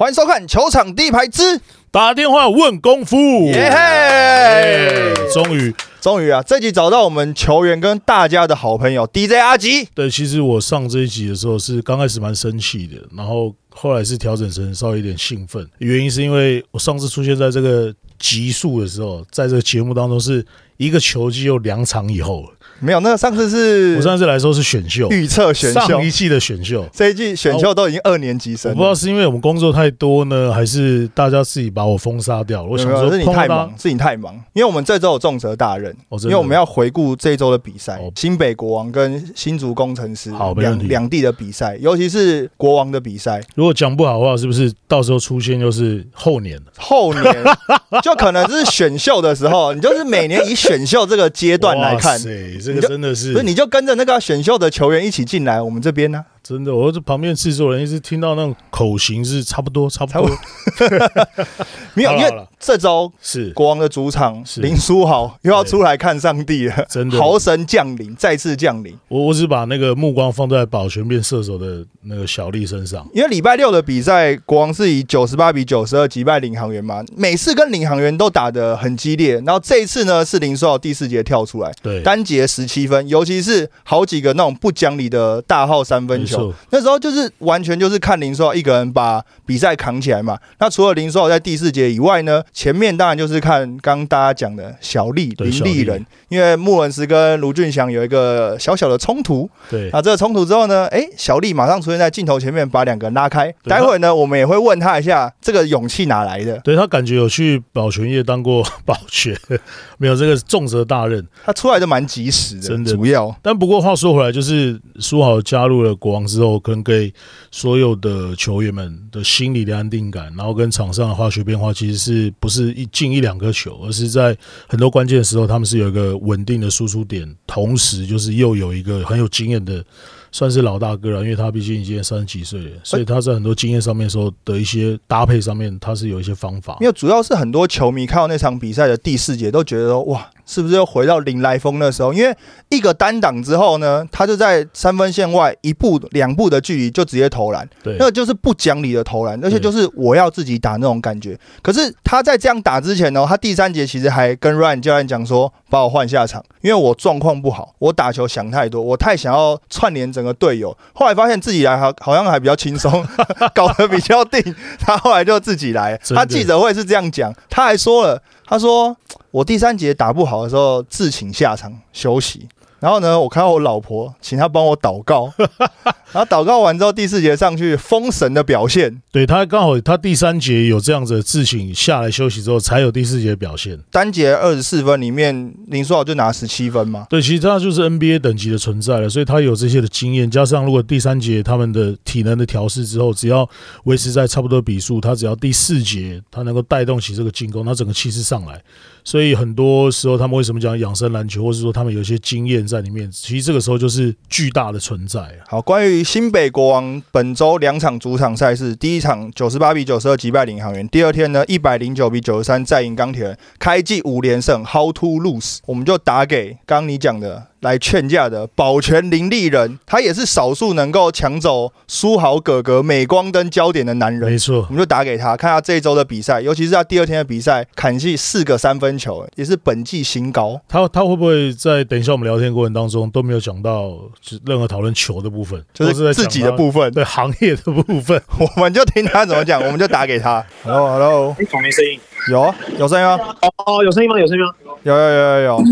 欢迎收看球场第一排之打电话问功夫，耶哎嘿！终于，终于啊，这集找到我们球员跟大家的好朋友 DJ 阿吉。对，其实我上这一集的时候是刚开始蛮生气的，然后后来是调整成稍微有点兴奋，原因是因为我上次出现在这个集数的时候，在这个节目当中是一个球季又两场以后了，没有，那个上次是我上次来说是选秀，预测选秀上，一季的选秀。这一季选秀都已经二年级我生我。不知道是因为我们工作太多呢，还是大家自己把我封杀掉了。我想说，是你太忙，是你太忙，因为我们这周有重责大任，因为我们要回顾这一周的比赛哦，新北国王跟新竹工程师两两地的比赛，尤其是国王的比赛，如果讲不好的话，是不是到时候出现就是后年了？后年 就可能是选秀的时候，你就是每年以选秀这个阶段来看真的是。不是你就跟着那个选秀的球员一起进来我们这边呢、真的，我这旁边制作人一直听到那种口型是差不多，差不多 没有，因为这周是国王的主场是林书豪又要出来看上帝了，真的。豪神降临，再次降临。我我只把那个目光放在保全变射手的那个小丽身上。因为礼拜六的比赛，国王是以九十八比九十二击败领航员嘛，每次跟领航员都打得很激烈。然后这一次呢，是林书豪第四节跳出来，对，单节十七分，尤其是好几个那种不讲理的大号三分球，没错，那时候就是完全就是看林书豪一个人把比赛扛起来嘛。那除了林书豪在第四节以外呢，前面当然就是看刚大家讲的小丽林丽立人，因为穆伦斯跟卢俊祥有一个小小的冲突。对，那这个冲突之后呢，诶，小丽马上出现在镜头前面，把两个人拉开。待会呢，我们也会问他一下这个勇气哪来的。对他感觉有去保全业当过 保全，没有这个重责大任。他出来的蛮及时的，真的主要但不过话说回来，就是苏豪加入了国王之后，可能给所有的球员们的心理的安定感，然后跟场上的化学变化，其实是不是一进一两颗球，而是在很多关键的时候，他们是有一个稳定的输出点，同时就是又有一个很有经验的。算是老大哥了，因为他毕竟已经三十几岁了，所以他在很多经验上面的时候的一些搭配上面，他是有一些方法。因为主要是很多球迷看到那场比赛的第四节，都觉得说哇，是不是又回到林来峰那时候？因为一个单挡之后呢，他就在三分线外一步两步的距离就直接投篮，对那个就是不讲理的投篮，而且就是我要自己打那种感觉。可是他在这样打之前呢，他第三节其实还跟 Ryan 教练讲说，把我换下场，因为我状况不好，我打球想太多，我太想要串联整个队友。后来发现自己来好好像还比较轻松，搞得比较定，他后来就自己来。他记者会是这样讲，他还说了，他说我第三节打不好的时候自请下场休息。然后呢，我看到我老婆，请她帮我祷告，然后祷告完之后，第四节上去封神的表现，对他刚好他第三节有这样子的自请下来休息之后，才有第四节的表现。单节二十四分里面，林书豪就拿十七分嘛。对，其实他就是 NBA 等级的存在了，所以他有这些的经验，加上如果第三节他们的体能的调试之后，只要维持在差不多比数，他只要第四节他能够带动起这个进攻，他整个气势上来。所以很多时候他们为什么讲养生篮球，或是说他们有一些经验在里面，其实这个时候就是巨大的存在。好，关于新北国王本周两场主场赛事，第一场九十八比九十二击败领航员，第二天呢一百零九比九十三再赢钢铁人，开季五连胜，How to lose？我们就打给刚刚你讲的来劝架的保全林立人，他也是少数能够抢走苏豪哥哥镁光灯焦点的男人没。错我，们就打给他，看他这一周的比赛，尤其是他第二天的比赛，砍进四个三分球，也是本季新高。他他会不会在等一下我们聊天过程当中都没有讲到任何讨论球的部分，就是自己的部分，对行业的部分。我们就听他怎么讲，我们就打给他。Hello，Hello，哎，怎么没声音？有啊有声音吗？哦，有声音吗？有声音吗？有有有有有，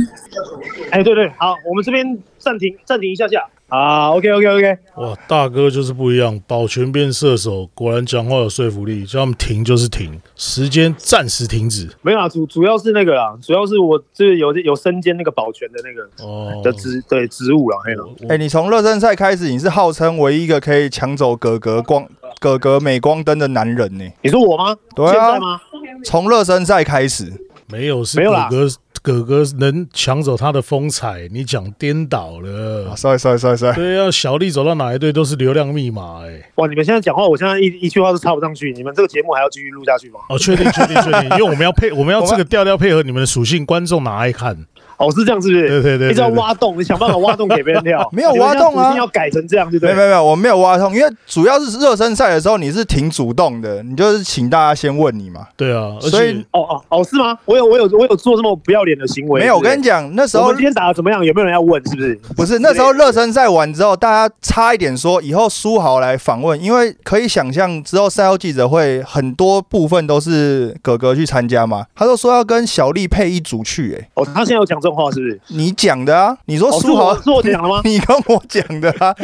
哎，对对，好，我们这边暂停暂停一下下。啊，OK OK OK，哇，大哥就是不一样，保全变射手，果然讲话有说服力，叫他们停就是停，时间暂时停止。没有啊，主主要是那个啦，主要是我这有有身兼那个保全的那个哦，的职对职务啦，嘿啦。我哎、你从热身赛开始，你是号称唯一一个可以抢走哥哥光哥哥镁光灯的男人呢、你说我吗？对啊现在吗？从热身赛开始，没有是没有啦哥哥哥哥能抢走他的风采，你讲颠倒了啊，。sorry sorry sorry sorry，对啊，小丽走到哪一队都是流量密码哎、哇，你们现在讲话，我现在一一句话都插不上去。你们这个节目还要继续录下去吗？哦，确定确定确定，因为我们要配，我们要这个 调调配合你们的属性，观众哪爱看？哦，是这样是不是？对对对一直要挖洞，你 想办法挖洞给别人跳。没有挖洞啊一定要改成这样，对不对？没有没有没有，我没有挖洞，因为主要是热身赛的时候你是挺主动的，你就是请大家先问你嘛。对啊，所以哦哦哦，是吗？我有我有我有做这么不要脸的行为？没有，我跟你讲，那时候我们今天打的怎么样？有没有人要问？是不是？不是那时候热身赛完之后，大家差一点说以后苏豪来访问，因为可以想象之后赛后记者会很多部分都是哥哥去参加嘛。他就说要跟小丽配一组去、欸，哦，他现在有讲这种话，是不是？你讲的啊？你说苏豪、哦是我讲的吗？你跟我讲的啊？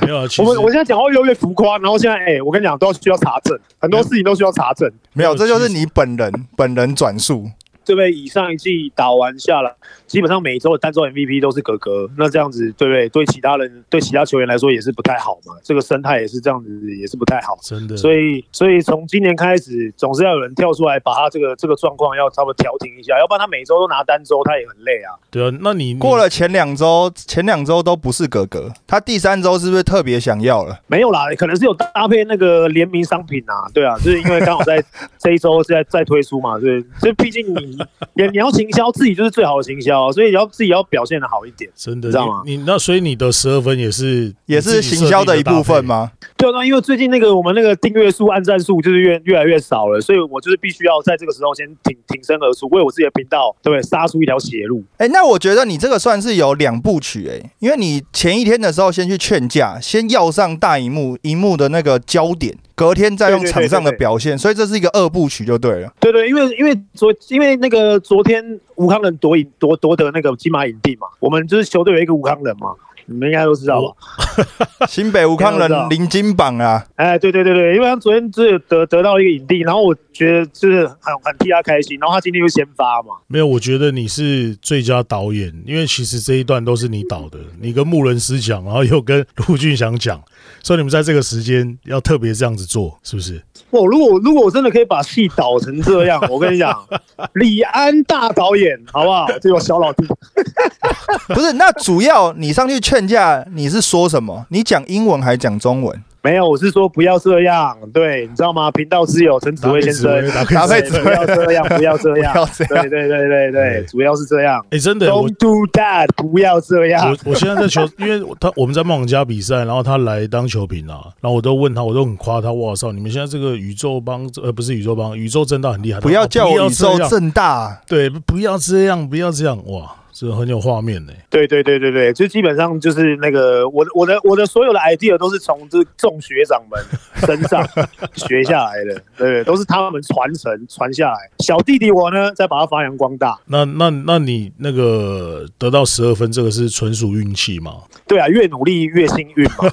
没有我们我现在讲话越来越浮夸，然后现在哎、我跟你讲，都要需要查证，很多事情都需要查证，没有，这就是你本人本人转述。这位？以上一季打完下来，基本上每周的单周 MVP 都是格格，那这样子对不对？对其他人对其他球员来说也是不太好嘛，这个生态也是这样子，也是不太好。真的，所以，所以从今年开始，总是要有人跳出来，把他这个这个状况要稍微调停一下，要不然他每周都拿单周，他也很累啊。对啊，那你过了前两周，前两周都不是格格，他第三周是不是特别想要了？没有啦，可能是有搭配那个联名商品啊，对啊，就是因为刚好在 这一周在在推出嘛，对，所以毕竟你你你要行销自己就是最好的行销，所以要自己要表现的好一点。真的知道吗你你那所以你的十二分也是也是行销的一部分？吗？对啊，因为最近那个我们那个订阅数、按赞数就是越越来越少了，所以我就是必须要在这个时候先挺挺身而出，为我自己的频道对不对杀出一条血路。哎、那我觉得你这个算是有两部曲哎、因为你前一天的时候先去劝架，先要上大荧幕，荧幕的那个焦点，隔天再用场上的表现，所以这是一个二部曲就对了。对对，因为因为昨因为那个昨天吴康仁夺影夺夺得那个金马影帝嘛，我们就是球队有一个吴康仁嘛，你们应该都知道吧？新北吴康人零金榜啊，哎，对对对对，因为他昨天只有得得到一个影帝，然后我觉得就是很很替他开心，然后他今天又先发嘛，没有，我觉得你是最佳导演，因为其实这一段都是你导的，你跟穆伦斯讲，然后又跟陆俊祥讲，所以你们在这个时间要特别这样子做，是不是？哦如果如果我真的可以把戏导成这样，我跟你讲，李安大导演好不好？这个小老弟，不是？那主要你上去劝架，你是说什么？你讲英文还讲中文？没有，我是说不要这样，对，你知道吗？频道之友陈子威先生，搭 不要这样，不要这样，不要这样对对对对对，主要是这样。哎、真的，我 Don't do that，不要这样我。我现在在球，因为他我们在梦想家比赛，然后他来当球评啊，然后我都问他，我都很夸他，哇操，你们现在这个宇宙帮呃不是宇宙帮，宇宙正大很厉害，不要叫我宇宙正大。对，不要这样，不要这样，哇，这很有画面呢、对对对对对，就基本上就是那个我的我的我的所有的 idea 都是从这众学长们身上学下来的，对，都是他们传承传下来。小弟弟我呢，再把它发扬光大。那那那你那个得到十二分，这个是纯属运气吗？对啊，越努力越幸运嘛。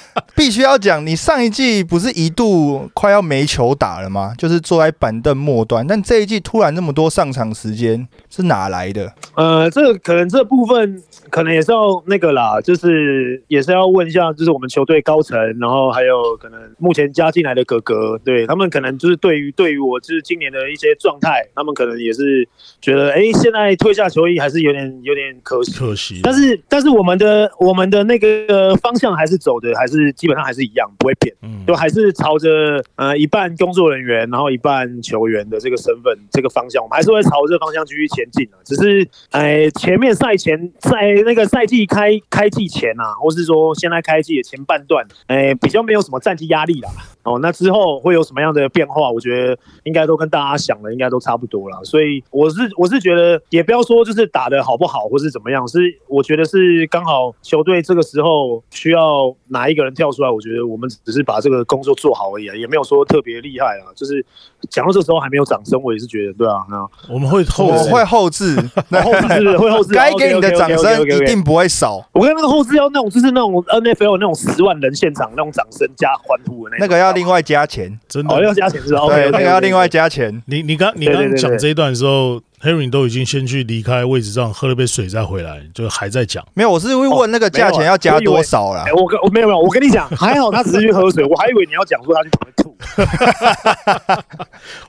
必须要讲，你上一季不是一度快要没球打了吗？就是坐在板凳末端，但这一季突然那么多上场时间是哪来的？呃，这个可能这部分可能也是要那个啦，就是也是要问一下，就是我们球队高层，然后还有可能目前加进来的哥哥，对他们可能就是对于对于我就是今年的一些状态，他们可能也是觉得，哎，现在退下球衣还是有点有点可惜。可惜，但是但是我们的我们的那个方向还是走的，还是基本上还是一样，不会变。嗯就还是朝着呃一半工作人员，然后一半球员的这个身份这个方向，我们还是会朝这个方向继续前进的。只是呃前面赛前在那个赛季开开季前啊，或是说现在开季的前半段，呃比较没有什么战绩压力啦。哦，那之后会有什么样的变化？我觉得应该都跟大家想的应该都差不多了。所以我是我是觉得，也不要说就是打的好不好，或是怎么样，是我觉得是刚好球队这个时候需要哪一个人跳出来。我觉得我们只是把这个工作做好而已啊，也没有说特别厉害啊。就是讲到这时候还没有掌声，我也是觉得对啊，那我们会后置我会后置，那后置会后置？该给你的掌声一定不会少。我跟那个后置要那种，就是那种 NFL 那种十万人现场那种掌声加欢呼的那个要另外加钱，真的哦要加钱是吧？对，OK，OK，OK，那个要另外加钱。你你刚你刚讲这一段的时候，Harry 都已经先去离开位置上喝了杯水再回来，就还在讲。没有，我是会问那个价钱要加多少啦哎、。我跟我没有没有，我跟你讲，还好他只是去喝水，我还以为你要讲说他去旁边吐。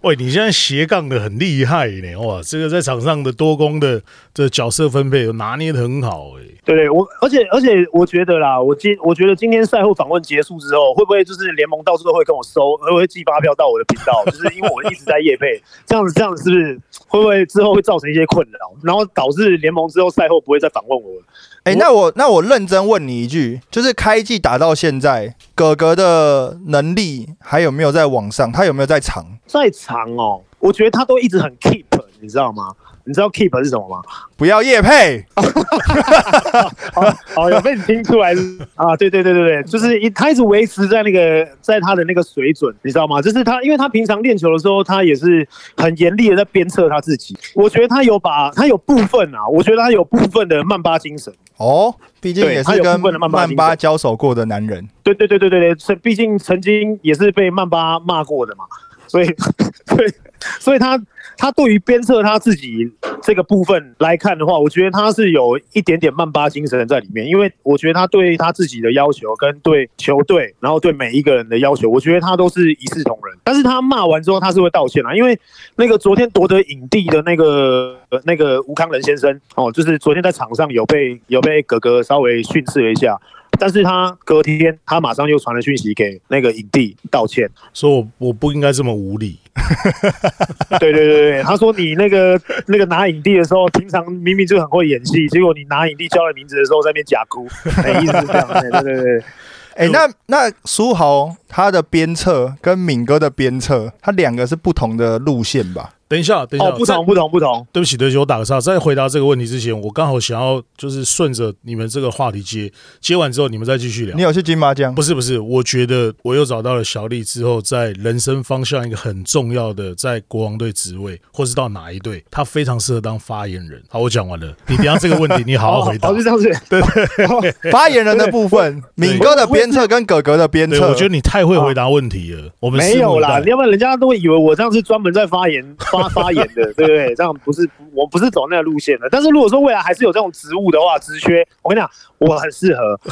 喂，你现在斜杠的很厉害呢，哇，这个在场上的多功的这角色分配有拿捏的很好哎。对对，我而且而且我觉得啦，我今我觉得今天赛后访问结束之后，会不会就是联盟到处都会跟我收，会不会寄发票到我的频道？就是因为我一直在夜配，这样子这样子是不是会不会之之后会造成一些困扰，然后导致联盟之后赛后不会再访问我了。哎、我那我那我认真问你一句，就是开季打到现在，哥哥的能力还有没有在往上？他有没有在场？在场哦，我觉得他都一直很 keep，你知道吗？你知道 keep 是什么吗？不要夜配，好，好，有被你听出来是啊？对对对对对，就是一他一直维持在那个在他的那个水准，你知道吗？就是他，因为他平常练球的时候，他也是很严厉的在鞭策他自己。我觉得他有把他有部分啊，我觉得他有部分的曼巴精神。哦，毕竟也是跟曼巴交手过的男人。对对对对对对，是毕竟曾经也是被曼巴骂过的嘛，所以 所以 所以他他对于鞭策他自己这个部分来看的话，我觉得他是有一点点曼巴精神在里面，因为我觉得他对他自己的要求跟对球队，然后对每一个人的要求，我觉得他都是一视同仁。但是他骂完之后，他是会道歉啊，因为那个昨天夺得影帝的那个那个吴康仁先生哦，就是昨天在场上有被有被哥哥稍微训斥了一下。但是他隔天，他马上又传了讯息给那个影帝道歉。说我我不应该这么无理。对对对对，他说你那个那个拿影帝的时候，平常明明就很会演戏，结果你拿影帝叫了名字的时候在那边假哭，没，意思这样。对对对对，哎、那那苏豪他的鞭策跟敏哥的鞭策，他两个是不同的路线吧？等一下，等一下，哦，不同不同不同。对不起，对不起，我打个岔。在回答这个问题之前，我刚好想要就是顺着你们这个话题接，接完之后你们再继续聊你。有去金麻将？不是不是，我觉得我又找到了小丽之后，在人生方向一个很重要的，在国王队职位，或是到哪一队，他非常适合当发言人。好，我讲完了，你等下这个问题你好好回答 哦，。就这样子。对对，发言人的部分，敏哥的鞭策跟哥哥的鞭对，策，我觉得你太会回答问题了。我们没有啦，要不然人家都会以为我这样是专门在发言 发发言的，对不对？这样不是我不是走那个路线的。但是如果说未来还是有这种职务的话，职缺，我跟你讲，我很适合。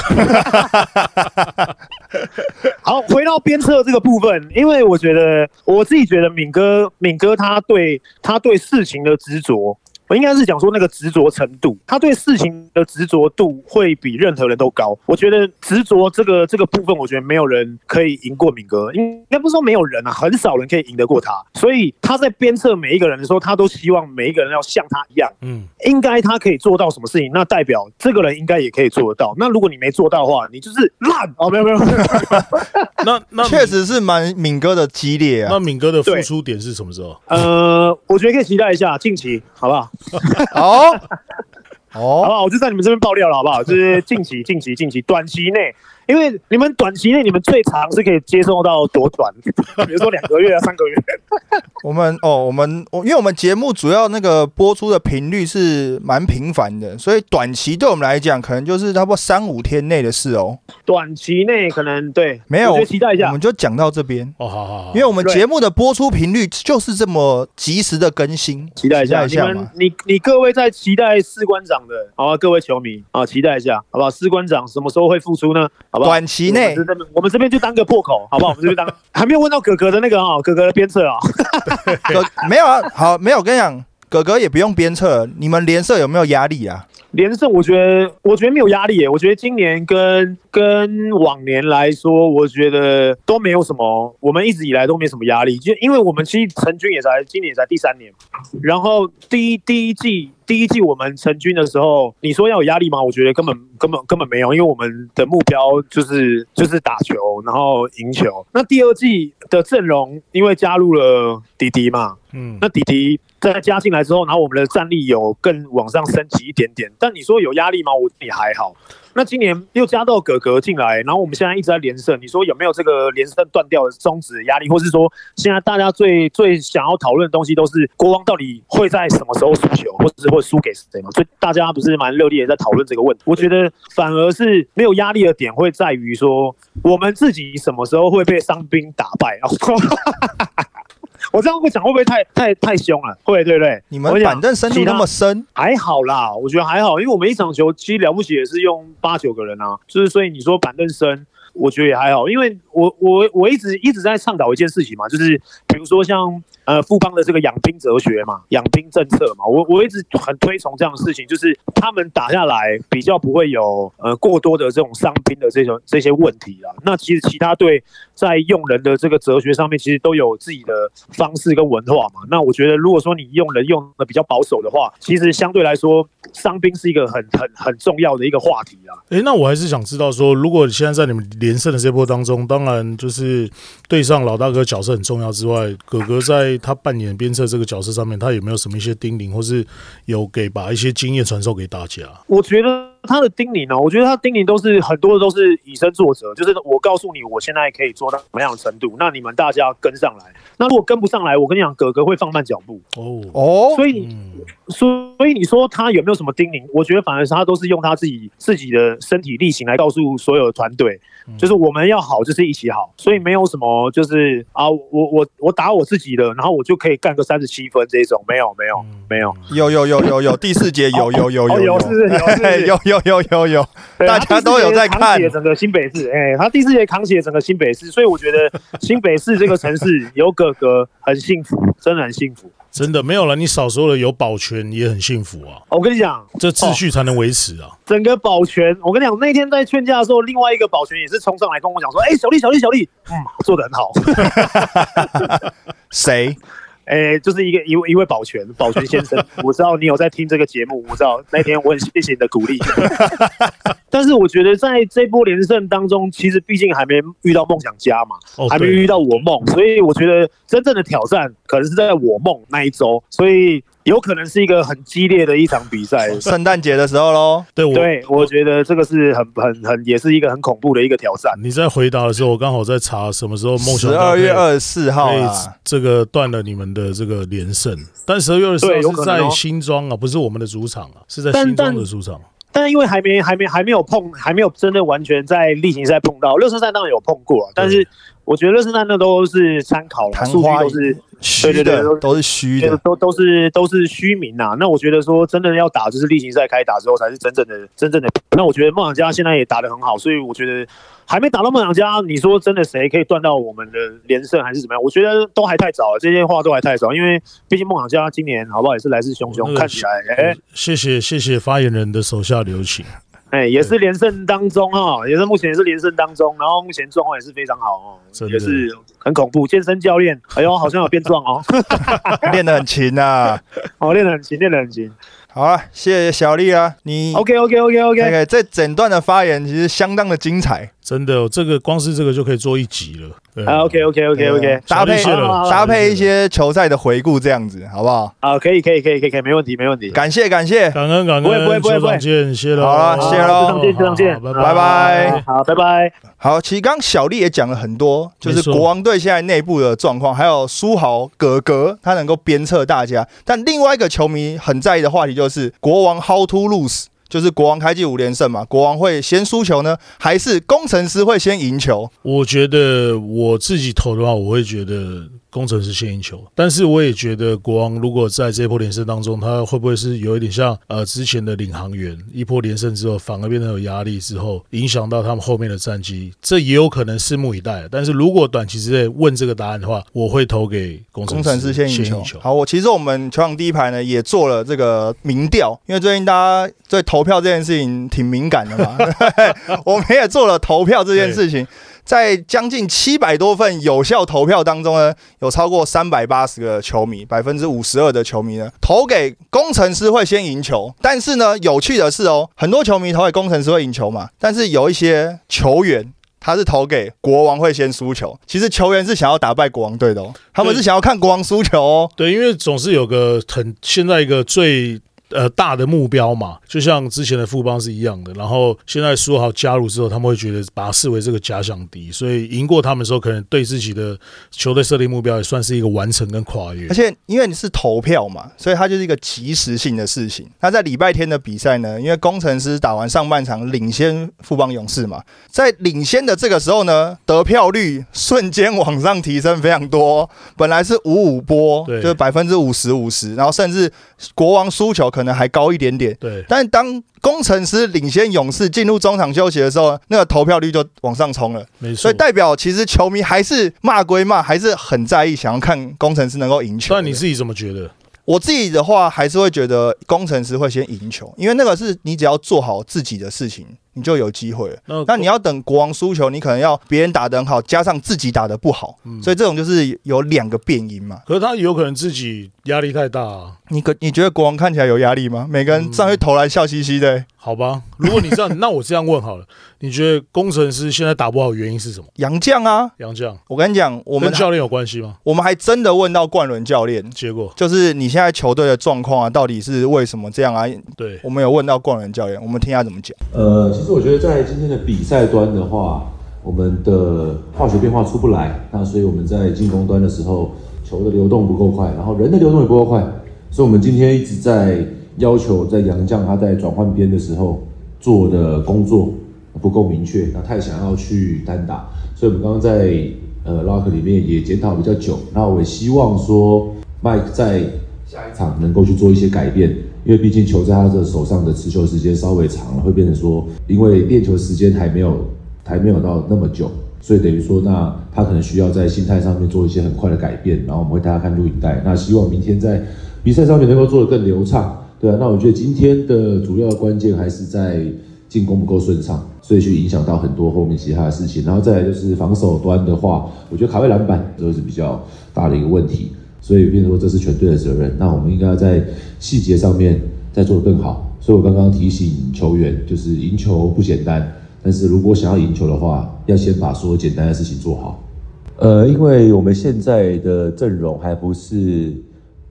好，回到鞭策这个部分，因为我觉得我自己觉得敏哥，敏哥他对他对事情的执着。我应该是讲说那个执着程度，他对事情的执着度会比任何人都高。我觉得执着这个这个部分，我觉得没有人可以赢过敏哥，应该不是说没有人啊，很少人可以赢得过他。所以他在鞭策每一个人的时候，他都希望每一个人要像他一样，嗯，应该他可以做到什么事情，那代表这个人应该也可以做得到。那如果你没做到的话，你就是烂哦，没有没有，那那确实是蛮敏哥的激烈啊那。敏哥的付出点是什么时候？呃，我觉得可以期待一下近期，好不好？哦 好好？我就在你们这边爆料了，好不好？就是近期、近期、近期，短期内，因为你们短期内你们最长是可以接受到多短？比如说两个月啊、三个月。我们哦，我们我因为我们节目主要那个播出的频率是蛮频繁的，所以短期对我们来讲，可能就是差不多三五天内的事哦。短期内可能对，没有我期待一下我们。就讲到这边，哦，好好好，因为我们节目的播出频率就是这么及时的更新，期待一下，你们。你你各位在期待士官长的，好吧？各位球迷啊，期待一下，好不好？士官长什么时候会复出呢？好不好？短期内我们这边就当个破口，好不好？我们这边当 还没有问到哥哥的那个啊，哥哥的鞭策啊。哥没有啊，好没有，我跟你讲，哥哥也不用鞭策，你们联社有没有压力啊？连胜，我觉得我觉得没有压力耶。我觉得今年跟跟往年来说，我觉得都没有什么，我们一直以来都没什么压力，就因为我们其实成军也才今年也才第三年，然后第一第一季第一季我们成军的时候，你说要有压力吗？我觉得根本根本根本没有，因为我们的目标就是就是打球，然后赢球。那第二季的阵容因为加入了迪迪嘛，嗯，那迪迪再加进来之后，然后我们的战力有更往上升级一点点。但你说有压力吗？我也还好。那今年又加到哥哥进来，然后我们现在一直在连胜，你说有没有这个连胜断掉的终止压力，或是说现在大家最最想要讨论的东西都是国王到底会在什么时候输球，或者是会输给谁嘛？所以大家不是蛮热烈的在讨论这个问题。我觉得反而是没有压力的点会在于说，我们自己什么时候会被伤兵打败啊？我这样会讲会不会太太太凶了？会，对不对？你们板凳深度那么深，还好啦，我觉得还好，因为我们一场球其实了不起也是用八九个人啊，就是所以你说板凳深，我觉得也还好，因为我我我一直一直在倡导一件事情嘛，就是比如说像呃富邦的这个养兵哲学嘛，养兵政策嘛，我我一直很推崇这样的事情，就是他们打下来比较不会有呃过多的这种伤兵的这种这些问题啦。那其实其他队在用人的这个哲学上面，其实都有自己的方式跟文化嘛。那我觉得，如果说你用人用的比较保守的话，其实相对来说，伤兵是一个很很很重要的一个话题啊。诶，那我还是想知道说，如果现在在你们连胜的这波当中，当然就是对上老大哥角色很重要之外，哥哥在他扮演鞭策这个角色上面，他有没有什么一些叮咛，或是有给把一些经验传授给大家？我觉得他的叮咛呢，我觉得他叮咛都是很多的都是以身作则，就是我告诉你我现在可以做到什么样的程度，那你们大家要跟上来。那如果跟不上来，我跟你讲，哥哥会放慢脚步。哦，哦，所以嗯，所以你说他有没有什么叮咛？我觉得反而是他都是用他自己自己的身体力行来告诉所有的团队，就是我们要好，就是一起好。所以没有什么就是啊，我我我打我自己的，然后我就可以干个三十七分这种，没有没有没有。有有有有有，第四节有有有哦有有是有是 有有有有有，大家都有在扛起了整个新北市，哎、他第四节扛起了整个新北市，所以我觉得新北市这个城市有哥哥很幸福，真的很幸福。真的没有了，你少说了有保全也很幸福啊，我跟你讲，这秩序才能维持啊。整个保全，我跟你讲，那天在劝架的时候，另外一个保全也是冲上来跟我讲说：“哎、小丽，小丽，小丽，嗯，做的很好。谁？哎、就是一个一位一位保全，保全先生，我知道你有在听这个节目，我知道那天我很谢谢你的鼓励。但是我觉得在这波连胜当中，其实毕竟还没遇到梦想家嘛，哦，还没遇到我梦，所以我觉得真正的挑战可能是在我梦那一周，所以有可能是一个很激烈的一场比赛。圣诞节的时候喽。对我对，我觉得这个是很很很，也是一个很恐怖的一个挑战。你在回答的时候，我刚好在查什么时候梦想十二月二二十四号可以啊，这个断了你们的这个连胜，但十二月二十四号是在新庄啊，不是我们的主场啊，是在新庄的主场。但因为还没还没还没有碰，还没有真的完全在例行赛碰到，热身赛当然有碰过啊，但是我觉得热身赛那都是参考了，数据都是虚对对都是虚的。都都是都是虚名呐、那我觉得说真的要打，就是例行赛开打之后才是真正的真正的。那我觉得梦想家现在也打得很好，所以我觉得还没打到梦想家，你说真的谁可以断到我们的连胜还是怎么样？我觉得都还太早了，这些话都还太早，因为毕竟梦想家今年好不好也是来势汹汹，看起来哎谢谢谢谢发言人的手下留情。哎也是连胜当中哈，也是目前也是连胜当中，然后目前状况也是非常好哦也是很恐怖。健身教练，哎呦好像有变壮哦，练得很勤啊。哦练得很勤，练得很勤。好啊，谢谢小丽啊，你 OK OK OK OK，OK 这整段的发言其实相当的精彩，真的，哦这个光是这个就可以做一集了。对啊 OK OK OK OK，搭配搭配一些球赛的回顾，这样子好不好？啊可以可以可以可以可以，没问题没问题。感谢感谢，感恩感不会不会恩，不会不会球场见，谢喽。好了谢喽好就这样见，就这样见，拜拜好，拜拜。好，其实刚刚小丽也讲了很多，就是国王队现在内部的状况，还有书豪哥哥他能够鞭策大家。但另外一个球迷很在意的话题就是国王 how to lose，就是国王开季五连胜嘛，国王会先输球呢，还是工程师会先赢球？我觉得我自己投的话，我会觉得工程师先赢球，但是我也觉得国王如果在这一波连胜当中，他会不会是有一点像呃之前的领航员一波连胜之后，反而变得有压力之后，影响到他们后面的战绩，这也有可能拭目以待。但是如果短期之内问这个答案的话，我会投给工程师先赢球。球。好，我其实我们球场第一排呢也做了这个民调，因为最近大家对投票这件事情挺敏感的嘛，我们也做了投票这件事情。在将近七百多份有效投票当中呢，有超过三百八十个球迷，百分之五十二的球迷呢投给工程师会先赢球。但是呢，有趣的是哦，很多球迷投给工程师会赢球嘛，但是有一些球员他是投给国王会先输球。其实球员是想要打败国王队的哦，他们是想要看国王输球哦。对，因为总是有个很现在一个最呃大的目标嘛，就像之前的富邦是一样的。然后现在说好加入之后，他们会觉得把它视为这个假想敌，所以赢过他们的时候，可能对自己的球队设定目标也算是一个完成跟跨越而。且因为你是投票嘛，所以它就是一个即时性的事情。那在礼拜天的比赛呢，因为工程师打完上半场领先富邦勇士嘛，在领先的这个时候呢，得票率瞬间往上提升非常多，本来是五五波，对就是百分之五十五十，然后甚至国王输球可能还高一点点。对，但当工程师领先勇士进入中场休息的时候，那个投票率就往上冲了。没错所以。代表其实球迷还是骂归骂，还是很在意，想要看工程师能够赢球的。但你自己怎么觉得？我自己的话还是会觉得工程师会先赢球，因为那个是你只要做好自己的事情，你就有机会了。那那你要等国王输球，你可能要别人打得很好，加上自己打得不好，嗯所以这种就是有两个变因嘛。可是他有可能自己压力太大、啊，你可你觉得国王看起来有压力吗？每个人上去投篮笑嘻嘻的、好吧？如果你这样，那我这样问好了，你觉得工程师现在打不好原因是什么？杨绛啊，杨绛，我跟你讲，我们跟教练有关系吗？我们还真的问到冠伦教练，结果就是你现在球队的状况啊，到底是为什么这样啊？对，我们有问到冠伦教练，我们听他怎么讲。呃，其实我觉得在今天的比赛端的话，我们的化学变化出不来，那所以我们在进攻端的时候，球的流动不够快，然后人的流动也不够快，所以我们今天一直在要求在杨将他在转换边的时候做的工作不够明确，那太想要去单打，所以我们刚刚在呃 lock 里面也检讨比较久，那我也希望说 Mike 在下一场能够去做一些改变，因为毕竟球在他的手上的持球时间稍微长了，会变成说，因为练球时间还没有还没有到那么久，所以等于说，那他可能需要在心态上面做一些很快的改变，然后我们会带他看录影带，那希望明天在比赛上面能够做得更流畅，对啊，那我觉得今天的主要的关键还是在进攻不够顺畅，所以去影响到很多后面其他的事情，然后再来就是防守端的话，我觉得卡位篮板这是比较大的一个问题。所以变成说这是全队的责任，那我们应该要在细节上面再做得更好。所以我刚刚提醒球员，就是赢球不简单，但是如果想要赢球的话，要先把所有简单的事情做好。呃，因为我们现在的阵容还不是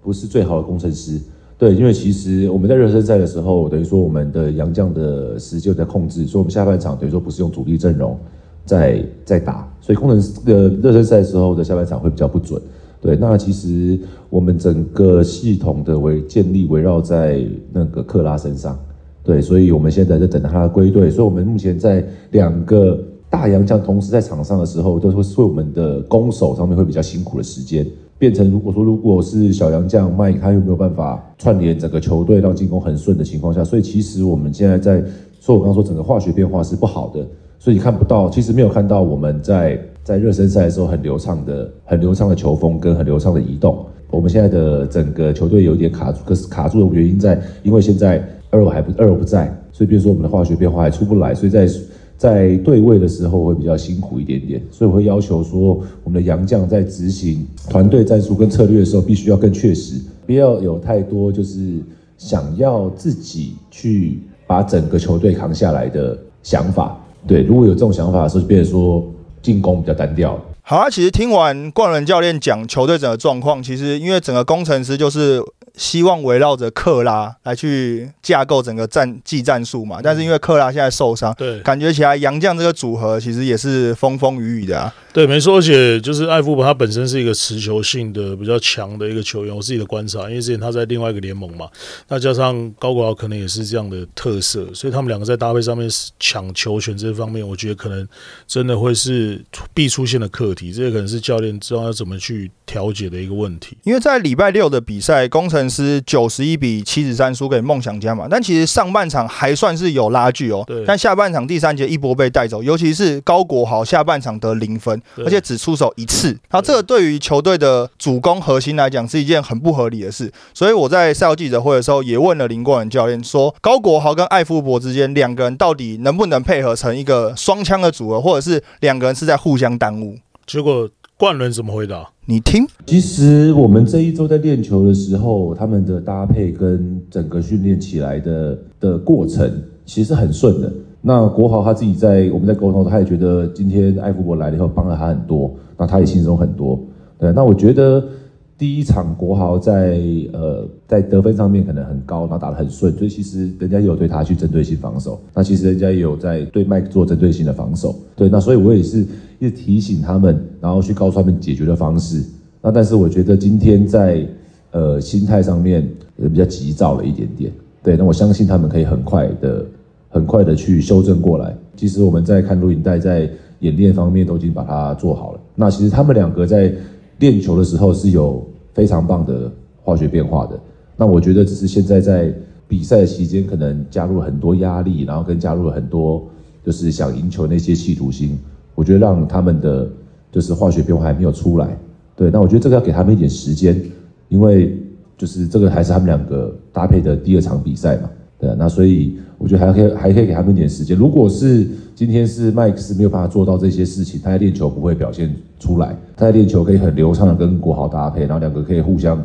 不是最好的工程师，对，因为其实我们在热身赛的时候，等于说我们的杨将的时间在控制，所以我们下半场等于说不是用主力阵容在在打，所以工程师的热身赛时候的下半场会比较不准。对，那其实我们整个系统的围建立围绕在那个克拉身上，对，所以我们现在在等他归队，所以我们目前在两个大洋将同时在场上的时候，都会是我们的攻守上面会比较辛苦的时间，变成如果说如果是小洋将麦他又没有办法串联整个球队让进攻很顺的情况下，所以其实我们现在在说我刚刚说整个化学变化是不好的，所以你看不到，其实没有看到我们在在热身赛的时候很流畅的、很流畅的球风跟很流畅的移动。我们现在的整个球队有一点卡住，可是卡住的原因在，因为现在二楼还不二楼不在，所以比如说我们的化学变化还出不来，所以在在对位的时候会比较辛苦一点点，所以我会要求说，我们的杨将在执行团队战术跟策略的时候，必须要更确实，不要有太多就是想要自己去把整个球队扛下来的想法。对，如果有这种想法的时候，就变成说进攻比较单调。好啊，其实听完冠伦教练讲球队整个状况，其实因为整个工程师就是希望围绕着克拉来去架构整个战技战术嘛，但是因为克拉现在受伤，对感觉起来杨将这个组合其实也是风风雨雨的啊。对，没错，而且就是艾夫伯他本身是一个持球性的比较强的一个球员，我自己的观察，因为之前他在另外一个联盟嘛，那加上高国豪可能也是这样的特色，所以他们两个在搭配上面抢球权这方面，我觉得可能真的会是必出现的课题，这个可能是教练知道要怎么去调节的一个问题。因为在礼拜六的比赛，工程师九十一比七十三输给梦想家嘛，但其实上半场还算是有拉锯哦对，但下半场第三节一波被带走，尤其是高国豪下半场得零分，对而且只出手一次，然后这个对于球队的主攻核心来讲是一件很不合理的事，所以我在赛后记者会的时候也问了林冠文教练说，高国豪跟艾夫伯之间两个人到底能不能配合成一个双枪的组合，或者是两个人是在互相耽误？结果冠伦怎么回答？你听，其实我们这一周在练球的时候，他们的搭配跟整个训练起来的的过程，其实很顺的。那国豪他自己在我们在沟通，他也觉得今天艾福伯来了以后帮了他很多，那他也轻松很多。对，那我觉得第一场国豪在呃在得分上面可能很高，然后打得很顺，所以其实人家有对他去针对性防守。那其实人家也有在对麦克做针对性的防守。对，那所以我也是一直提醒他们，然后去告诉他们解决的方式。那但是我觉得今天在呃心态上面呃比较急躁了一点点。对，那我相信他们可以很快的、很快的去修正过来。其实我们在看录影带，在演练方面都已经把它做好了。那其实他们两个在练球的时候是有非常棒的化学变化的。那我觉得只是现在在比赛期间可能加入了很多压力，然后跟加入了很多就是想赢球那些企图心，我觉得让他们的就是化学变化还没有出来。对，那我觉得这个要给他们一点时间，因为就是这个还是他们两个搭配的第二场比赛嘛，对，那所以我觉得还可以还可以给他们一点时间。如果是今天是麦克斯没有办法做到这些事情，他在练球不会表现出来，他在练球可以很流畅的跟国豪搭配，然后两个可以互相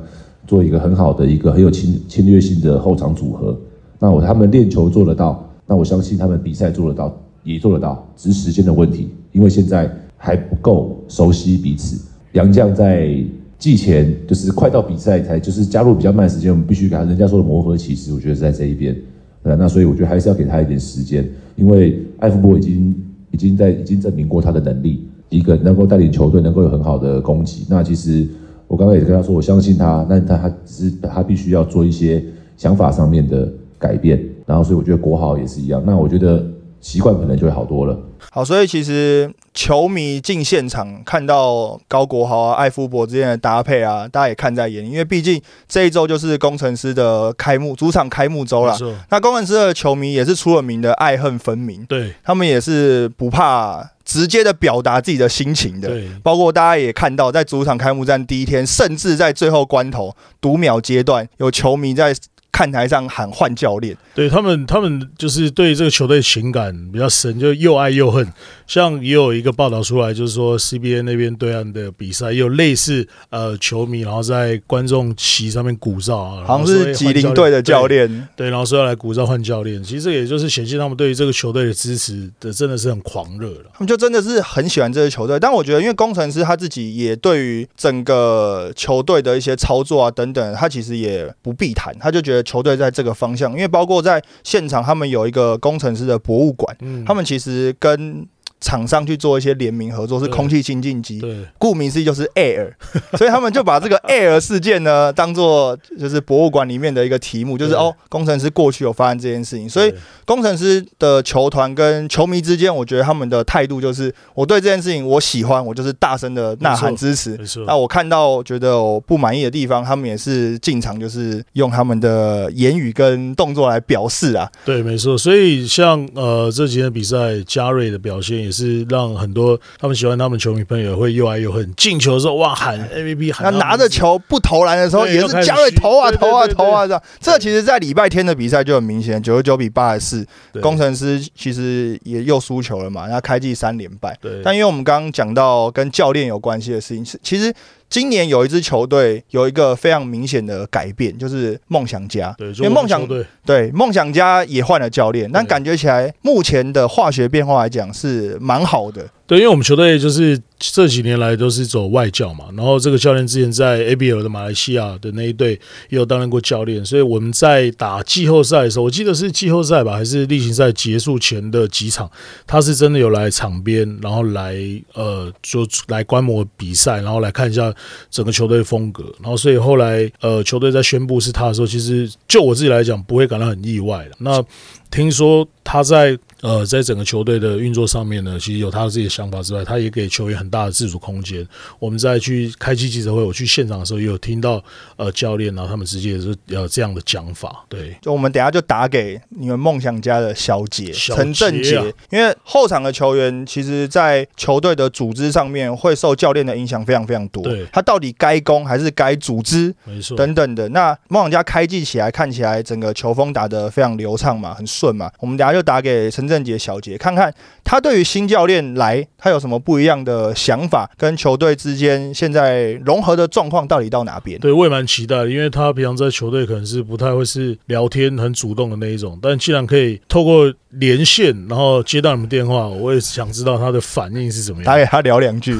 做一个很好的一个很有侵侵略性的后场组合。那我他们练球做得到，那我相信他们比赛做得到，也做得到，只是时间的问题，因为现在还不够熟悉彼此。杨将在季前就是快到比赛才就是加入比较慢的时间，我们必须给他人家说的磨合期，其实我觉得是在这一边，对那所以我觉得还是要给他一点时间，因为艾弗波已经已经在已经证明过他的能力，一个能够带领球队能够有很好的攻击。那其实我刚刚也跟他说，我相信他，但他他只是他必须要做一些想法上面的改变，然后所以我觉得国豪也是一样，那我觉得习惯可能就会好多了。好，所以其实球迷进现场看到高国豪啊、艾夫伯之间的搭配啊，大家也看在眼里，因为毕竟这一周就是工程师的开幕主场开幕周了。那工程师的球迷也是出了名的爱恨分明，对他们也是不怕直接的表达自己的心情的。对，包括大家也看到，在主场开幕战第一天，甚至在最后关头读秒阶段，有球迷在。看台上喊换教练，对他们，他们就是对这个球队情感比较深，就又爱又恨。像也有一个报道出来，就是说 CBA 那边对岸的比赛有类似呃球迷，然后在观众席上面鼓噪啊，好像是吉林队的教练，对，然后说要来鼓噪换教练。其实这也就是显现他们对于这个球队的支持的真的是很狂热了。他们就真的是很喜欢这支球队，但我觉得因为工程师他自己也对于整个球队的一些操作啊等等，他其实也不必谈，他就觉得。球队在这个方向，因为包括在现场，他们有一个工程师的博物馆，他们其实跟。厂商去做一些联名合作，是空气清净机，对，顾名思义就是 Air，所以他们就把这个 Air 事件呢，当做就是博物馆里面的一个题目，就是哦，工程师过去有发生这件事情，所以工程师的球团跟球迷之间，我觉得他们的态度就是，我对这件事情我喜欢，我就是大声的呐喊支持，那我看到觉得我不满意的地方，他们也是进场就是用他们的言语跟动作来表示啊，对，没错，所以像呃这几天比赛，嘉瑞的表现也。是让很多他们喜欢他们球迷朋友会又爱又恨。进球的时候哇喊 MVP，那拿着球不投篮的时候也是加瑞投啊投啊投啊这样。这其实，在礼拜天的比赛就很明显，九十九比八十四，工程师其实也又输球了嘛。然后开季三连败。对。但因为我们刚刚讲到跟教练有关系的事情，是其实。今年有一支球队有一个非常明显的改变，就是梦想家。对，因为梦想队对梦想家也换了教练，但感觉起来目前的化学变化来讲是蛮好的。对，因为我们球队就是这几年来都是走外教嘛，然后这个教练之前在 ABL 的马来西亚的那一队也有担任过教练，所以我们在打季后赛的时候，我记得是季后赛吧，还是例行赛结束前的几场，他是真的有来场边，然后来呃，就来观摩比赛，然后来看一下整个球队风格，然后所以后来呃，球队在宣布是他的时候，其实就我自己来讲，不会感到很意外的。那听说他在。呃，在整个球队的运作上面呢，其实有他的自己的想法之外，他也给球员很大的自主空间。我们在去开机记者会，我去现场的时候，也有听到呃教练，然后他们直接是呃这样的讲法。对，就我们等下就打给你们梦想家的小杰陈正杰，因为后场的球员其实，在球队的组织上面会受教练的影响非常非常多。对，他到底该攻还是该组织？没错，等等的。那梦想家开季起来看起来整个球风打得非常流畅嘛，很顺嘛。我们等下就打给陈正杰小杰看。看看他对于新教练来，他有什么不一样的想法？跟球队之间现在融合的状况到底到哪边？对，我也蛮期待，因为他平常在球队可能是不太会是聊天很主动的那一种，但既然可以透过连线，然后接到你们电话，我也想知道他的反应是怎么样。打给他聊两句。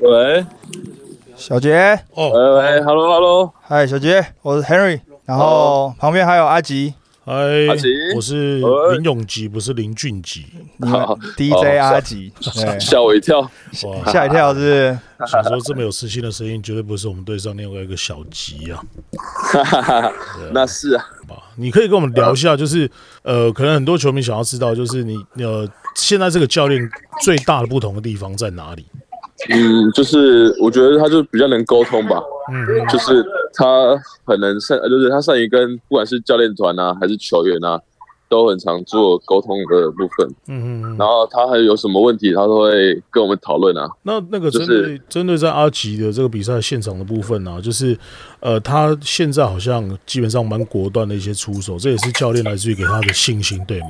喂，小杰。哦，喂，Hello，Hello，嗨，小杰，我是 Henry，然后旁边还有阿吉。嗨，我是林永吉，不是林俊吉。好，DJ 阿吉，吓我一跳，哇，吓一跳是。想说这么有磁性的声音，绝对不是我们队上另外一个小吉啊。那是啊。你可以跟我们聊一下，就是呃，可能很多球迷想要知道，就是你呃，现在这个教练最大的不同的地方在哪里？嗯，就是我觉得他就比较能沟通吧，嗯，就是他很能善，就是他善于跟不管是教练团啊，还是球员啊，都很常做沟通的部分，嗯嗯嗯。然后他还有什么问题，他都会跟我们讨论啊。那那个针就是对针对在阿吉的这个比赛现场的部分呢、就是呃，他现在好像基本上蛮果断的一些出手，这也是教练来自于给他的信心，对吗？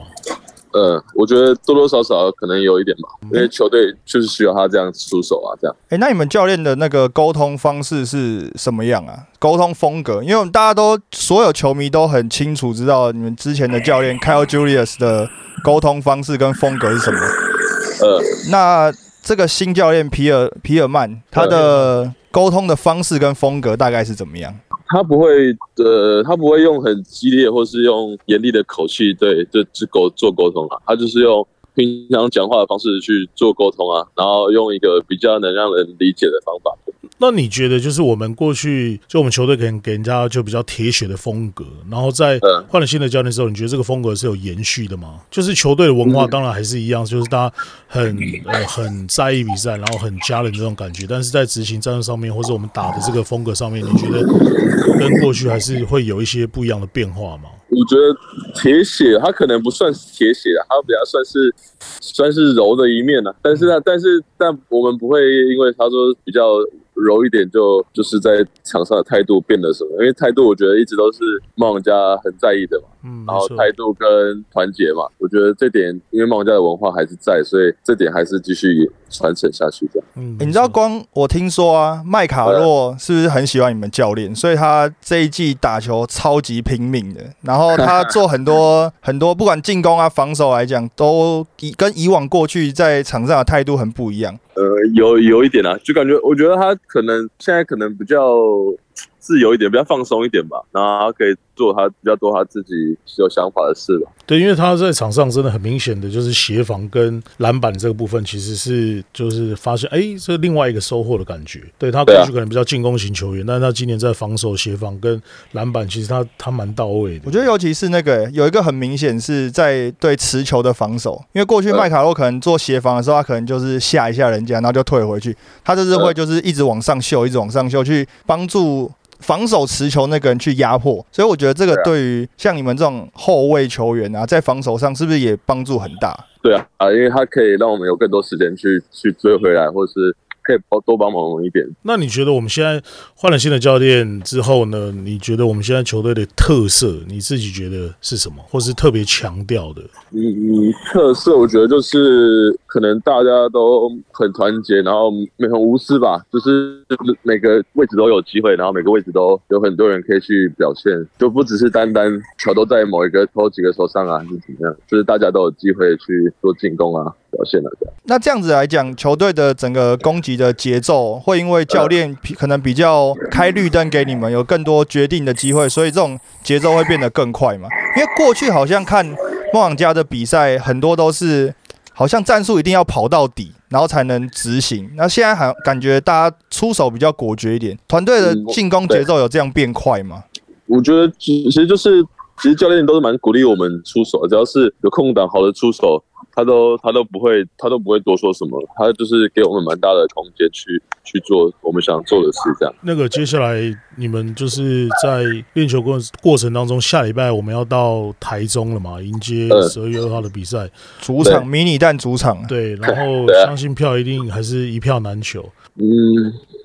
呃，我觉得多多少少可能有一点吧，因为球队就是需要他这样出手啊，这样。哎、那你们教练的那个沟通方式是什么样啊？沟通风格？因为我们大家都所有球迷都很清楚知道你们之前的教练 Kyle Julius 的沟通方式跟风格是什么。呃，那这个新教练皮尔皮尔曼他的沟通的方式跟风格大概是怎么样？他不会呃，他不会用很激烈或是用严厉的口气对对去沟做沟通啊，他就是用平常讲话的方式去做沟通啊，然后用一个比较能让人理解的方法。那你觉得，就是我们过去就我们球队可能给人家就比较铁血的风格，然后在嗯换了新的教练之后，你觉得这个风格是有延续的吗？就是球队的文化当然还是一样，就是大家很呃很在意比赛，然后很家人这种感觉，但是在执行战术上面，或者我们打的这个风格上面，你觉得跟过去还是会有一些不一样的变化吗？我觉得铁血，他可能不算是铁血啊，他比较算是算是柔的一面啊。但是呢，但是但我们不会因为他说比较柔一点就就是在场上的态度变了什么？因为态度我觉得一直都是梦想家很在意的嘛。嗯，然后态度跟团结嘛，我觉得这点因为梦想家的文化还是在，所以这点还是继续传承下去的。嗯，欸你知道，光我听说啊，麦卡洛是不是很喜欢你们教练？所以他这一季打球超级拼命的，然后他做很多 很多，不管进攻啊、防守来讲，都以跟以往过去在场上的态度很不一样。呃，有有一点啊，就感觉我觉得他可能现在可能比较自由一点，比较放松一点吧，然后他可以做他比较多他自己有想法的事吧。对，因为他在场上真的很明显的就是协防跟篮板这个部分，其实是就是发现，哎，这另外一个收获的感觉。对他过去可能比较进攻型球员，但是他今年在防守、协防跟篮板，其实他他蛮到位的。我觉得尤其是那个有一个很明显是在对持球的防守，因为过去嗯麦卡洛可能做协防的时候，他可能就是吓一下人家，然后就退回去。他这次会就是一直往上秀，一直往上秀，去帮助防守持球那个人去压迫。所以我觉得这个对于像你们这种后卫球员啊，在防守上是不是也帮助很大？对啊，啊，因为他可以让我们有更多时间去去追回来，或者是可以帮多帮忙我们一点。那你觉得我们现在换了新的教练之后呢？你觉得我们现在球队的特色，你自己觉得是什么，或是特别强调的？你你，特色我觉得就是可能大家都很团结，然后很无私吧，就是每个位置都有机会，然后每个位置都有很多人可以去表现，就不只是单单球都在某一个投几个手上啊，还是怎么样，就是大家都有机会去做进攻啊，表现啊这样。那这样子来讲，球队的整个攻击的节奏会因为教练可能比较开绿灯给你们，有更多决定的机会，所以这种节奏会变得更快嘛？因为过去好像看梦想家的比赛，很多都是好像战术一定要跑到底，然后才能执行。那现在还感觉大家出手比较果决一点，团队的进攻节奏有这样变快吗？我觉得其其实就是，其实教练都是蛮鼓励我们出手，只要是有空档好的出手，他都他都不会他都不会多说什么，他就是给我们蛮大的空间去去做我们想做的事，这样。那个接下来你们就是在练球过过程当中，下礼拜我们要到台中了嘛，迎接嗯十二月二号的比赛。主场迷你蛋主场，对，然后相信票一定还是一票难求。嗯，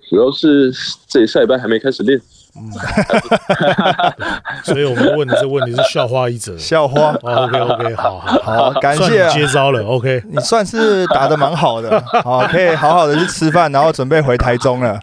主要是这里下礼拜还没开始练，所以我们问的这个问题是校花一则。校花。OK OK，好好好，感谢啊接招了。OK，你算是打的蛮好的，好，可以好好的去吃饭，然后准备回台中了。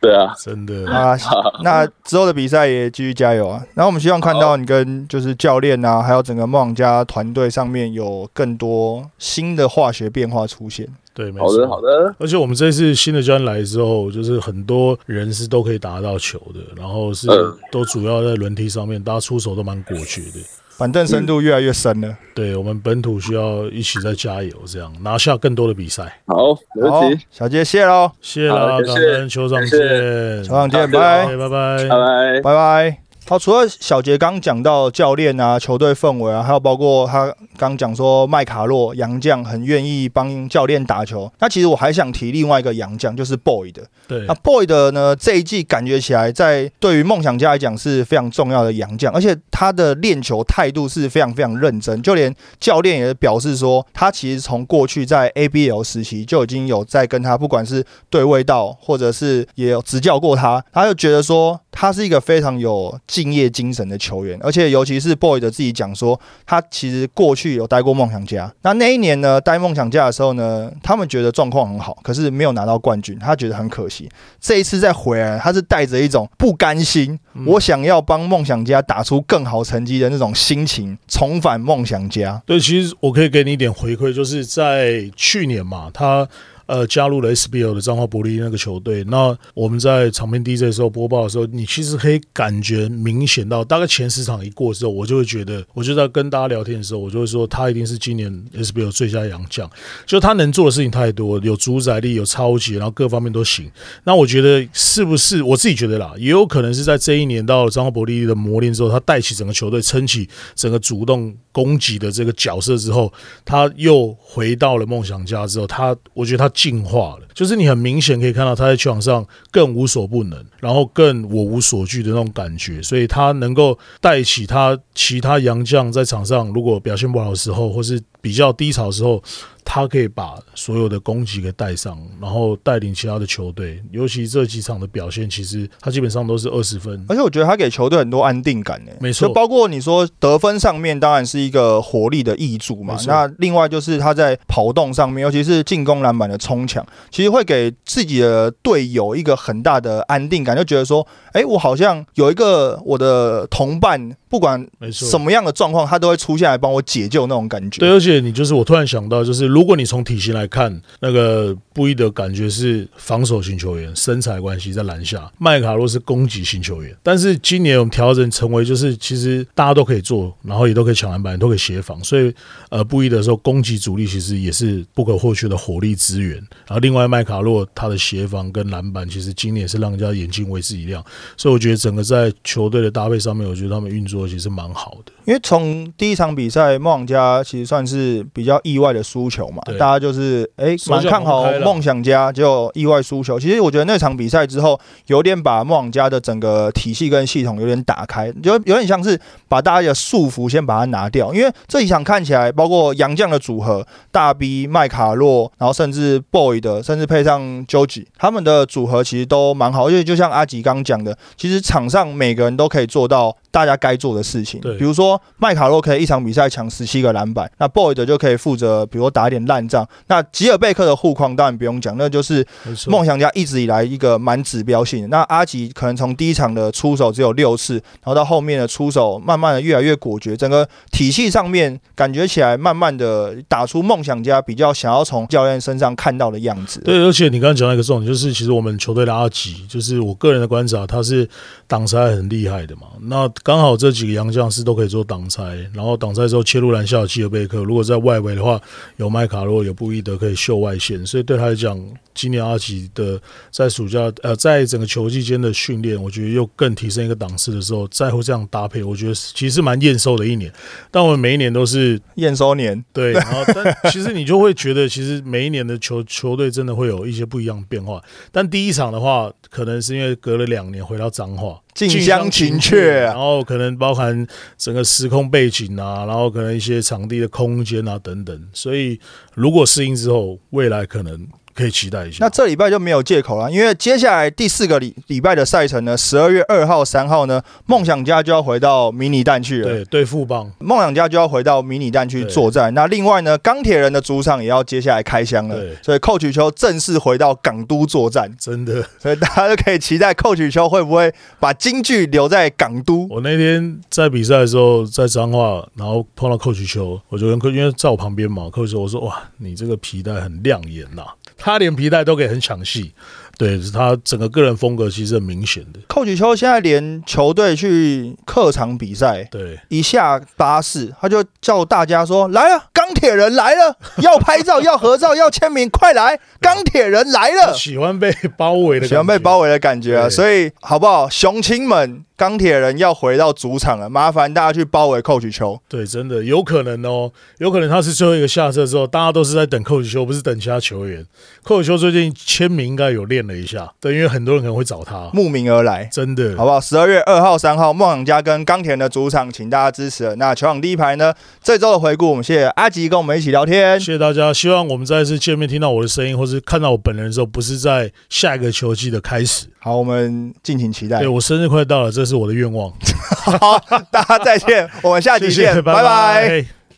对啊，真的。啊，那之后的比赛也继续加油啊！然后我们希望看到你跟就是教练啊，还有整个梦想家团队上面有更多新的化学变化出现。对，没好的。好的，而且我们这次新的教练来之后，就是很多人是都可以打得到球的，然后是嗯都主要在轮梯上面，大家出手都蛮果决的。板凳深度越来越深了。对我们本土需要一起再加油，这样拿下更多的比赛。好，没好问题，，小杰谢喽，谢谢谢感恩球场见，球场见，好拜拜拜拜拜。拜拜。好，除了小杰刚讲到教练啊、球队氛围啊，还有包括他刚讲说麦卡洛杨将很愿意帮教练打球。那其实我还想提另外一个杨将，就是 Boy 的。对那 Boy 的呢，这一季感觉起来在对于梦想家来讲是非常重要的洋将，而且他的练球态度是非常非常认真，就连教练也表示说，他其实从过去在 ABL 时期就已经有在跟他，不管是对味道，或者是也有执教过他，他就觉得说他是一个非常有敬业精神的球员，而且尤其是 Boy 的自己讲说，他其实过去有待过梦想家，那那一年呢，待梦想家的时候呢，他们觉得状况很好，可是没有拿到冠军，他觉得很可惜。这一次再回来，他是带着一种不甘心，嗯我想要帮梦想家打出更好成绩的那种心情，重返梦想家。对，其实我可以给你一点回馈，就是在去年嘛，他呃加入了 SBL 的彰化伯利那个球队。那我们在场边 DJ 的时候播报的时候，你其实可以感觉明显到，大概前十场一过之后，我就会觉得，我就在跟大家聊天的时候，我就会说他一定是今年 SBL 最佳洋将，就他能做的事情太多，有主宰力，有超级，然后各方面都行。那我觉得是不是我自己觉得啦，也有可能是在这一年到了彰化伯利的磨练之后，他带起整个球队，撑起整个主动攻击的这个角色之后，他又回到了梦想家之后，他我觉得他进化了，就是你很明显可以看到他在球场上更无所不能，然后更我无所惧的那种感觉，所以他能够带起他其他洋将在场上如果表现不好的时候，或是比较低潮的时候。他可以把所有的攻击给带上，然后带领其他的球队。尤其这几场的表现，其实他基本上都是二十分。而且我觉得他给球队很多安定感呢，没错就包括你说得分上面，当然是一个活力的益助嘛那另外就是他在跑动上面，尤其是进攻篮板的冲抢，其实会给自己的队友一个很大的安定感，就觉得说，哎，我好像有一个我的同伴，不管没错，什么样的状况，他都会出现来帮我解救那种感觉。对，而且你就是我突然想到，就是如果你从体型来看，那个布伊德感觉是防守型球员，身材关系在篮下；麦卡洛是攻击型球员。但是今年我们调整成为就是其实大家都可以做，然后也都可以抢篮板，都可以协防，所以呃布伊德说攻击主力其实也是不可或缺的火力资源。然后另外麦卡洛他的协防跟篮板，其实今年也是让人家眼睛为之一亮。所以我觉得整个在球队的搭配上面，我觉得他们运作其实蛮好的。因为从第一场比赛，梦想家其实算是比较意外的输球嘛，大家就是哎蛮看好梦想家，就意外输球。其实我觉得那场比赛之后，有点把梦想家的整个体系跟系统有点打开，就有点像是把大家的束缚先把它拿掉。因为这一场看起来，包括杨将的组合，大 B、麦卡洛，然后甚至 Boy 的，甚至配上 Joji，他们的组合其实都蛮好。因为就像阿吉刚讲的，其实场上每个人都可以做到大家该做的事情。对比如说麦卡洛可以一场比赛抢十七个篮板，那 Boy 的就可以负责，比如说打一点烂仗。那吉尔贝克的护框当然不用讲，那就是，梦想家一直以来一个蛮指标性的。那阿吉可能从第一场的出手只有六次，然后到后面的出手慢慢的越来越果决，整个体系上面感觉起来慢慢的打出梦想家比较想要从教练身上看到的样子。对，而且你刚刚讲到一个重点，就是其实我们球队的阿吉，就是我个人的观察，他是挡拆很厉害的嘛。那刚好这几个洋将是都可以做挡拆，然后挡拆之后切入篮下有基尔贝克，如果在外围的话，有麦卡洛、有布伊德可以秀外线，所以对他来讲，今年阿吉的在暑假呃在整个球季间的训练，我觉得又更提升一个档次的时候，再会这样搭配，我觉得其实是蛮验收的一年。但我们每一年都是验收年，对，然后但其实你就会觉得，其实每一年的球球队真的会有一些不一样的变化。但第一场的话，可能是因为隔了两年回到彰化，近乡情怯然后可能包含整个时空背景啊，然后可能一些场地的空间啊等等。所以如果适应之后，未来可能可以期待一下。那这礼拜就没有借口了，因为接下来第四个礼礼拜的赛程呢，十二月二号、三号呢，梦想家就要回到迷你蛋去了。对对富邦，梦想家就要回到迷你蛋去作战。那另外呢，钢铁人的主场也要接下来开箱了对，所以寇曲秋正式回到港都作战。真的，所以大家就可以期待寇曲秋会不会把京剧留在港都。我那天在比赛的时候在彰化，然后碰到寇曲秋，我就跟寇，因为在我旁边嘛，寇曲秋我说哇，你这个皮带很亮眼呐、他连皮带都可以很抢戏，对，是他整个个人风格其实很明显的，寇举秋现在连球队去客场比赛。对，一下巴士，他就叫大家说：“来啊，钢钢铁人来了，要拍照，要合照，要签名，快来！钢铁人来了，喜欢被包围的，喜欢被包围的感觉啊！所以好不好，雄亲们，钢铁人要回到主场了，麻烦大家去包围 coach 球。对，真的有可能哦，有可能他是最后一个下车之后，大家都是在等寇许修，不是等其他球员。寇许修最近签名应该有练了一下，对，因为很多人可能会找他，慕名而来。真的好不好？十二月二号、三号，梦想家跟钢铁的主场，请大家支持。那球场第一排呢？这周的回顾，我们谢谢阿吉跟我们一起聊天。谢谢大家，希望我们再次见面，听到我的声音，或是看到我本人的时候，不是在下一个球季的开始。好，我们敬请期待对。我生日快到了，这是我的愿望。好，大家再见，我们下集谢谢，见，拜拜拜